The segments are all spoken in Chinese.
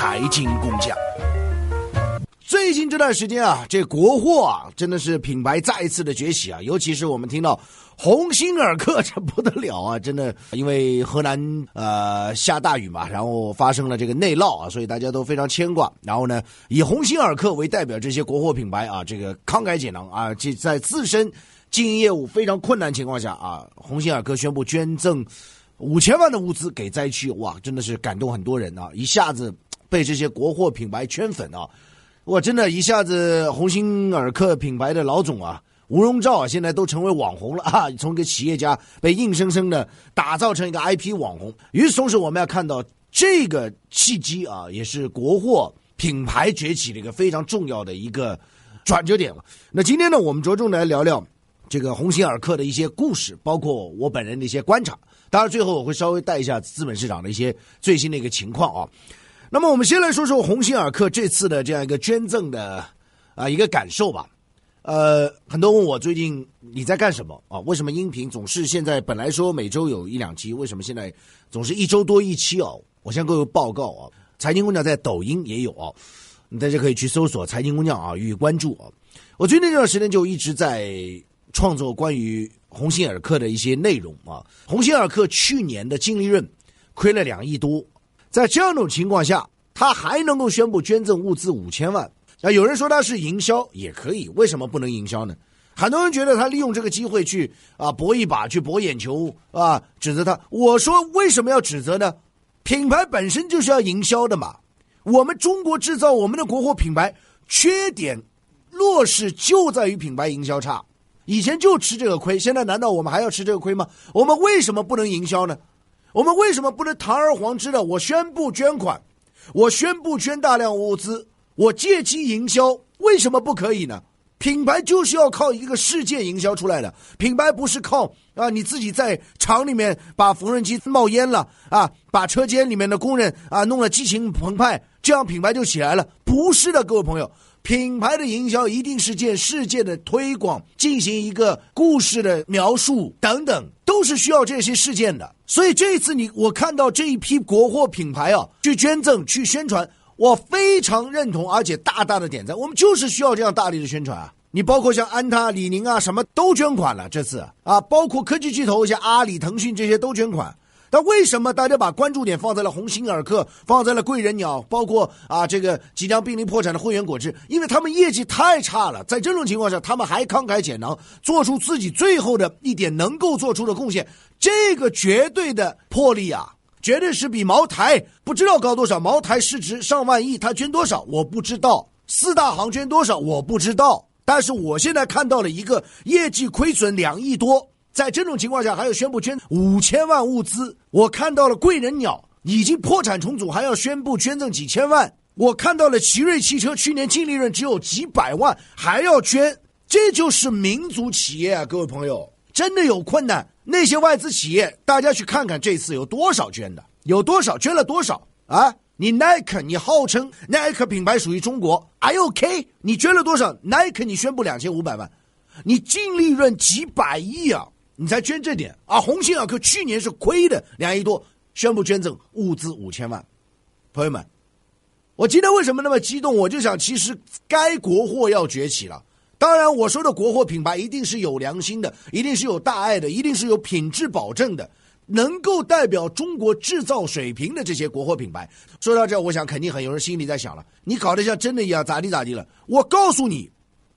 财经工匠。最近这段时间啊，这国货啊，真的是品牌再一次的崛起啊！尤其是我们听到鸿星尔克，这不得了啊！真的，因为河南呃下大雨嘛，然后发生了这个内涝啊，所以大家都非常牵挂。然后呢，以鸿星尔克为代表这些国货品牌啊，这个慷慨解囊啊，这在自身经营业务非常困难情况下啊，鸿星尔克宣布捐赠五千万的物资给灾区，哇，真的是感动很多人啊！一下子被这些国货品牌圈粉啊！我真的一下子，鸿星尔克品牌的老总啊，吴荣照啊，现在都成为网红了啊！从一个企业家被硬生生的打造成一个 IP 网红。与此同时，我们要看到这个契机啊，也是国货品牌崛起的一个非常重要的一个转折点了。那今天呢，我们着重来聊聊这个鸿星尔克的一些故事，包括我本人的一些观察。当然，最后我会稍微带一下资本市场的一些最新的一个情况啊。那么我们先来说说鸿星尔克这次的这样一个捐赠的啊一个感受吧。呃，很多问我最近你在干什么啊？为什么音频总是现在本来说每周有一两期，为什么现在总是一周多一期哦？我向各位报告啊，财经工匠在抖音也有啊，大家可以去搜索财经工匠啊，予以关注啊。我最近这段时间就一直在创作关于鸿星尔克的一些内容啊。鸿星尔克去年的净利润亏了两亿多。在这种情况下，他还能够宣布捐赠物资五千万。那，有人说他是营销也可以，为什么不能营销呢？很多人觉得他利用这个机会去啊搏一把，去博眼球啊，指责他。我说为什么要指责呢？品牌本身就是要营销的嘛。我们中国制造，我们的国货品牌缺点弱势就在于品牌营销差。以前就吃这个亏，现在难道我们还要吃这个亏吗？我们为什么不能营销呢？我们为什么不能堂而皇之的？我宣布捐款，我宣布捐大量物资，我借机营销，为什么不可以呢？品牌就是要靠一个事件营销出来的，品牌不是靠啊你自己在厂里面把缝纫机冒烟了啊，把车间里面的工人啊弄得激情澎湃，这样品牌就起来了？不是的，各位朋友，品牌的营销一定是件事件的推广，进行一个故事的描述等等，都是需要这些事件的。所以这一次你我看到这一批国货品牌啊，去捐赠、去宣传，我非常认同，而且大大的点赞。我们就是需要这样大力的宣传啊！你包括像安踏、李宁啊，什么都捐款了。这次啊，包括科技巨头像阿里、腾讯这些都捐款。但为什么大家把关注点放在了鸿星尔克，放在了贵人鸟，包括啊这个即将濒临破产的汇源果汁？因为他们业绩太差了，在这种情况下，他们还慷慨解囊，做出自己最后的一点能够做出的贡献，这个绝对的魄力啊，绝对是比茅台不知道高多少。茅台市值上万亿，他捐多少我不知道，四大行捐多少我不知道，但是我现在看到了一个业绩亏损两亿多。在这种情况下，还要宣布捐五千万物资。我看到了贵人鸟已经破产重组，还要宣布捐赠几千万。我看到了奇瑞汽车去年净利润只有几百万，还要捐，这就是民族企业啊！各位朋友，真的有困难。那些外资企业，大家去看看这次有多少捐的，有多少捐了多少啊？你耐克，你号称耐克品牌属于中国，I OK？你捐了多少？耐克，你宣布两千五百万，你净利润几百亿啊！你才捐这点啊！鸿星尔克去年是亏的两亿多，宣布捐赠物资五千万。朋友们，我今天为什么那么激动？我就想，其实该国货要崛起了。当然，我说的国货品牌一定是有良心的，一定是有大爱的，一定是有品质保证的，能够代表中国制造水平的这些国货品牌。说到这，我想肯定很有人心里在想了：你搞得像真的一样，咋地咋地了？我告诉你，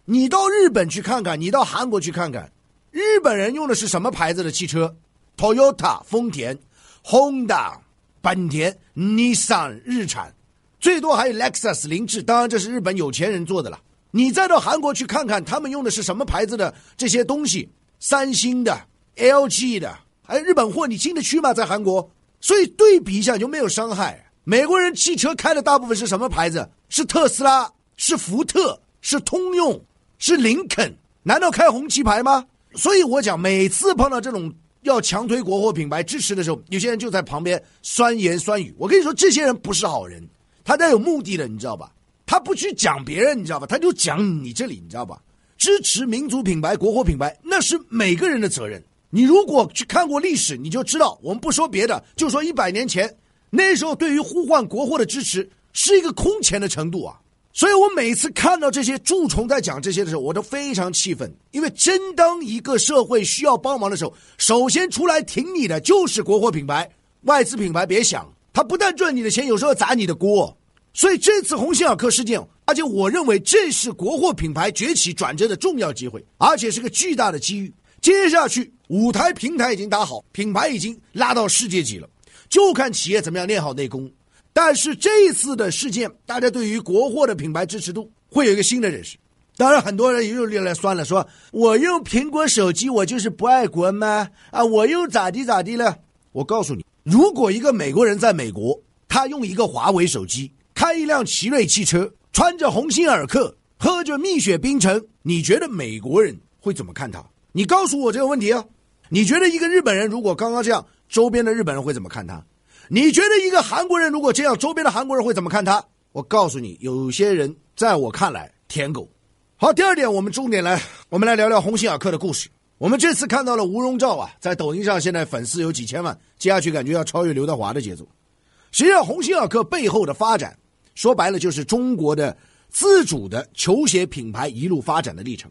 你到日本去看看，你到韩国去看看。日本人用的是什么牌子的汽车？Toyota 丰田，Honda 本田，Nissan 日产，最多还有 Lexus 凌志。当然，这是日本有钱人做的了。你再到韩国去看看，他们用的是什么牌子的这些东西？三星的、LG 的，还有日本货，你进得去吗？在韩国，所以对比一下就没有伤害。美国人汽车开的大部分是什么牌子？是特斯拉，是福特，是通用，是林肯？难道开红旗牌吗？所以我讲，每次碰到这种要强推国货品牌支持的时候，有些人就在旁边酸言酸语。我跟你说，这些人不是好人，他带有目的的，你知道吧？他不去讲别人，你知道吧？他就讲你这里，你知道吧？支持民族品牌、国货品牌，那是每个人的责任。你如果去看过历史，你就知道，我们不说别的，就说一百年前那时候对于呼唤国货的支持，是一个空前的程度啊！所以我每次看到这些蛀虫在讲这些的时候，我都非常气愤。因为真当一个社会需要帮忙的时候，首先出来挺你的就是国货品牌、外资品牌。别想，他不但赚你的钱，有时候砸你的锅。所以这次鸿星尔克事件，而且我认为这是国货品牌崛起转折的重要机会，而且是个巨大的机遇。接下去舞台平台已经打好，品牌已经拉到世界级了，就看企业怎么样练好内功。但是这次的事件，大家对于国货的品牌支持度会有一个新的认识。当然，很多人又又来酸了，说我用苹果手机，我就是不爱国吗？啊，我又咋地咋地了？我告诉你，如果一个美国人在美国，他用一个华为手机，开一辆奇瑞汽车，穿着鸿星尔克，喝着蜜雪冰城，你觉得美国人会怎么看他？你告诉我这个问题啊？你觉得一个日本人如果刚刚这样，周边的日本人会怎么看他？你觉得一个韩国人如果这样，周边的韩国人会怎么看他？我告诉你，有些人在我看来舔狗。好，第二点，我们重点来，我们来聊聊鸿星尔克的故事。我们这次看到了吴荣照啊，在抖音上现在粉丝有几千万，接下去感觉要超越刘德华的节奏。实际上，鸿星尔克背后的发展，说白了就是中国的自主的球鞋品牌一路发展的历程。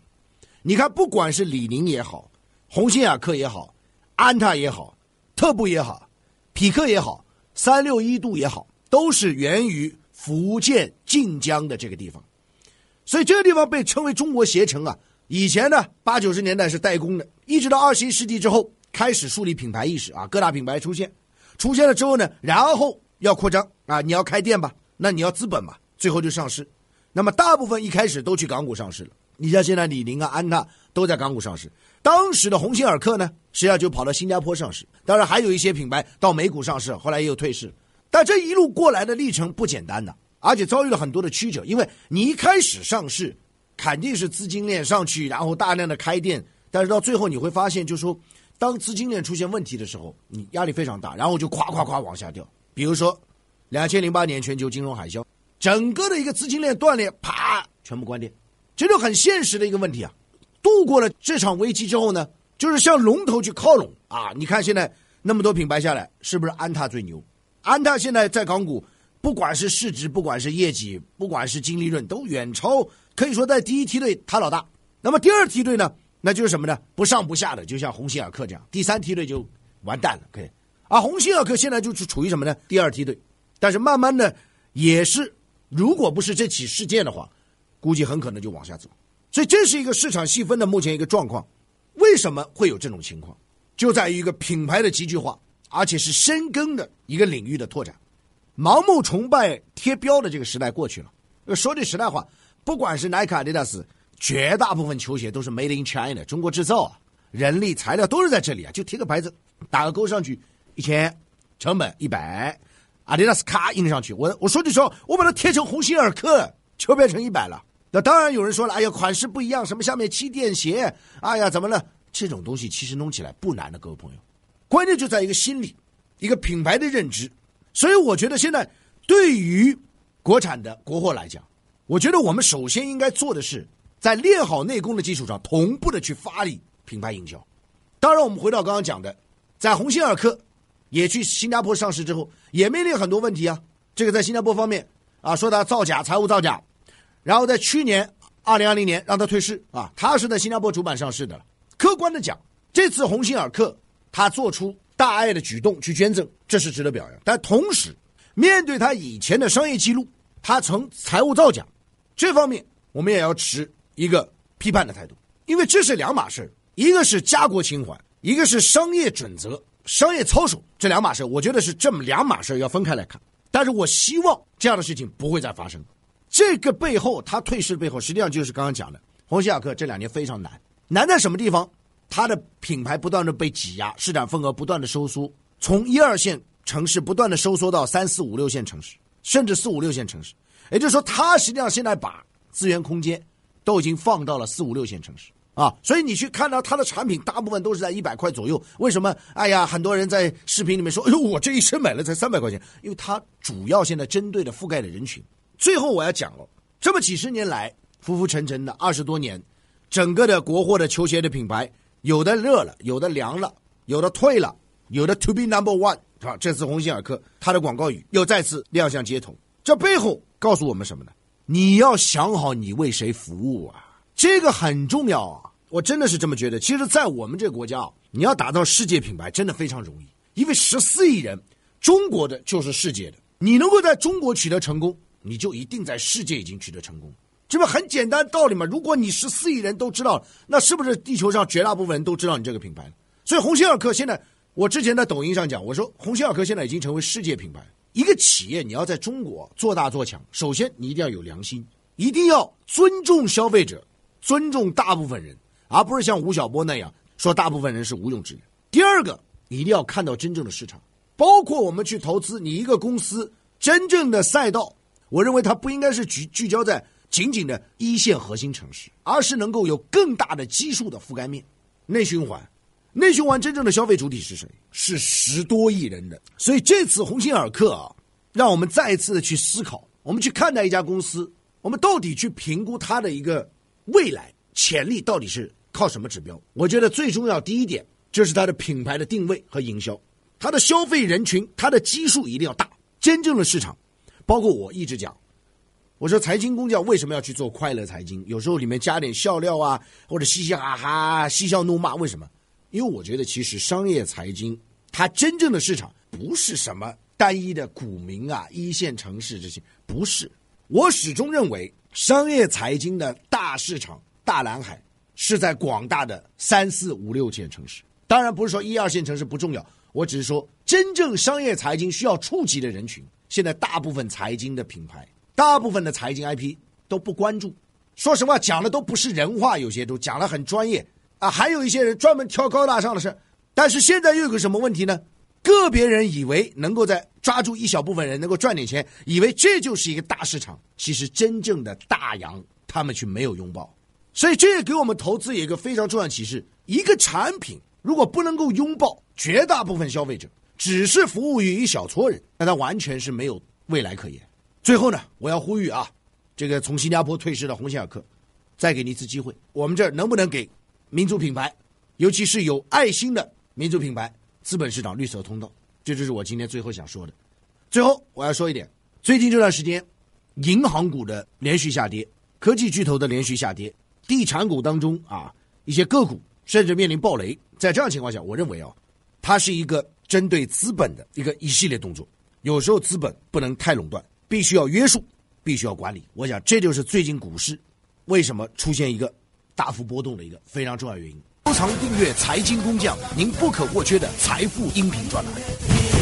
你看，不管是李宁也好，鸿星尔克也好，安踏也好，特步也好。匹克也好，三六一度也好，都是源于福建晋江的这个地方，所以这个地方被称为中国鞋城啊。以前呢，八九十年代是代工的，一直到二十一世纪之后开始树立品牌意识啊，各大品牌出现，出现了之后呢，然后要扩张啊，你要开店吧，那你要资本嘛，最后就上市。那么大部分一开始都去港股上市了，你像现在李宁啊、安踏都在港股上市。当时的鸿星尔克呢，实际上就跑到新加坡上市，当然还有一些品牌到美股上市，后来也有退市。但这一路过来的历程不简单的，而且遭遇了很多的曲折。因为你一开始上市，肯定是资金链上去，然后大量的开店，但是到最后你会发现，就说，当资金链出现问题的时候，你压力非常大，然后就咵咵咵往下掉。比如说，两千零八年全球金融海啸，整个的一个资金链断裂，啪，全部关店，这就很现实的一个问题啊。度过了这场危机之后呢，就是向龙头去靠拢啊！你看现在那么多品牌下来，是不是安踏最牛？安踏现在在港股，不管是市值，不管是业绩，不管是净利润，都远超，可以说在第一梯队他老大。那么第二梯队呢，那就是什么呢？不上不下的，就像鸿星尔克这样。第三梯队就完蛋了，可以。而鸿星尔克现在就是处于什么呢？第二梯队，但是慢慢的也是，如果不是这起事件的话，估计很可能就往下走。所以这是一个市场细分的目前一个状况，为什么会有这种情况？就在于一个品牌的集聚化，而且是深耕的一个领域的拓展。盲目崇拜贴标的这个时代过去了。说句实在话，不管是耐克、阿迪达斯，绝大部分球鞋都是 Made in China，中国制造啊，人力材料都是在这里啊，就贴个牌子，打个勾上去，一千，成本一百，阿迪达斯咔印上去。我我说句实话，我把它贴成鸿星尔克，就变成一百了。那当然有人说了，哎呀，款式不一样，什么下面气垫鞋，哎呀，怎么了？这种东西其实弄起来不难的，各位朋友，关键就在一个心理，一个品牌的认知。所以我觉得现在对于国产的国货来讲，我觉得我们首先应该做的是，在练好内功的基础上，同步的去发力品牌营销。当然，我们回到刚刚讲的，在鸿星尔克也去新加坡上市之后，也面临很多问题啊。这个在新加坡方面啊，说他造假，财务造假。然后在去年二零二零年让他退市啊，他是在新加坡主板上市的。客观的讲，这次鸿星尔克他做出大爱的举动去捐赠，这是值得表扬。但同时，面对他以前的商业记录，他曾财务造假，这方面我们也要持一个批判的态度，因为这是两码事一个是家国情怀，一个是商业准则、商业操守，这两码事我觉得是这么两码事要分开来看。但是我希望这样的事情不会再发生。这个背后，他退市背后，实际上就是刚刚讲的，鸿星尔克这两年非常难，难在什么地方？它的品牌不断的被挤压，市场份额不断的收缩，从一二线城市不断的收缩到三四五六线城市，甚至四五六线城市。也就是说，它实际上现在把资源空间都已经放到了四五六线城市啊。所以你去看到它的产品，大部分都是在一百块左右。为什么？哎呀，很多人在视频里面说：“哎呦，我这一身买了才三百块钱。”因为它主要现在针对的覆盖的人群。最后我要讲了，这么几十年来浮浮沉沉的二十多年，整个的国货的球鞋的品牌，有的热了，有的凉了，有的退了，有的 to be number one 是吧？这次鸿星尔克它的广告语又再次亮相街头，这背后告诉我们什么呢？你要想好你为谁服务啊，这个很重要啊！我真的是这么觉得。其实，在我们这个国家啊，你要打造世界品牌，真的非常容易，因为十四亿人，中国的就是世界的。你能够在中国取得成功，你就一定在世界已经取得成功。这不很简单道理吗？如果你十四亿人都知道，那是不是地球上绝大部分人都知道你这个品牌？所以，鸿星尔克现在，我之前在抖音上讲，我说鸿星尔克现在已经成为世界品牌。一个企业你要在中国做大做强，首先你一定要有良心，一定要尊重消费者，尊重大部分人，而不是像吴晓波那样说大部分人是无用之人。第二个，你一定要看到真正的市场，包括我们去投资你一个公司真正的赛道，我认为它不应该是聚聚焦在仅仅的一线核心城市，而是能够有更大的基数的覆盖面，内循环。内循环真正的消费主体是谁？是十多亿人的。所以这次鸿星尔克啊，让我们再一次的去思考，我们去看待一家公司，我们到底去评估它的一个未来潜力到底是靠什么指标？我觉得最重要第一点就是它的品牌的定位和营销，它的消费人群，它的基数一定要大。真正的市场，包括我一直讲，我说财经工匠为什么要去做快乐财经？有时候里面加点笑料啊，或者嘻嘻哈哈、嬉笑怒骂，为什么？因为我觉得，其实商业财经它真正的市场不是什么单一的股民啊、一线城市这些，不是。我始终认为，商业财经的大市场、大蓝海是在广大的三四五六线城市。当然，不是说一二线城市不重要，我只是说，真正商业财经需要触及的人群，现在大部分财经的品牌、大部分的财经 IP 都不关注。说实话，讲的都不是人话，有些都讲的很专业。啊，还有一些人专门挑高大上的事但是现在又有个什么问题呢？个别人以为能够在抓住一小部分人能够赚点钱，以为这就是一个大市场。其实真正的大洋，他们却没有拥抱。所以这也给我们投资有一个非常重要的启示：一个产品如果不能够拥抱绝大部分消费者，只是服务于一小撮人，那它完全是没有未来可言。最后呢，我要呼吁啊，这个从新加坡退市的鸿星尔克，再给你一次机会，我们这儿能不能给？民族品牌，尤其是有爱心的民族品牌，资本市场绿色通道，这就是我今天最后想说的。最后我要说一点，最近这段时间，银行股的连续下跌，科技巨头的连续下跌，地产股当中啊一些个股甚至面临暴雷。在这样情况下，我认为啊，它是一个针对资本的一个一系列动作。有时候资本不能太垄断，必须要约束，必须要管理。我想这就是最近股市为什么出现一个。大幅波动的一个非常重要原因。收藏订阅财经工匠，您不可或缺的财富音频专栏。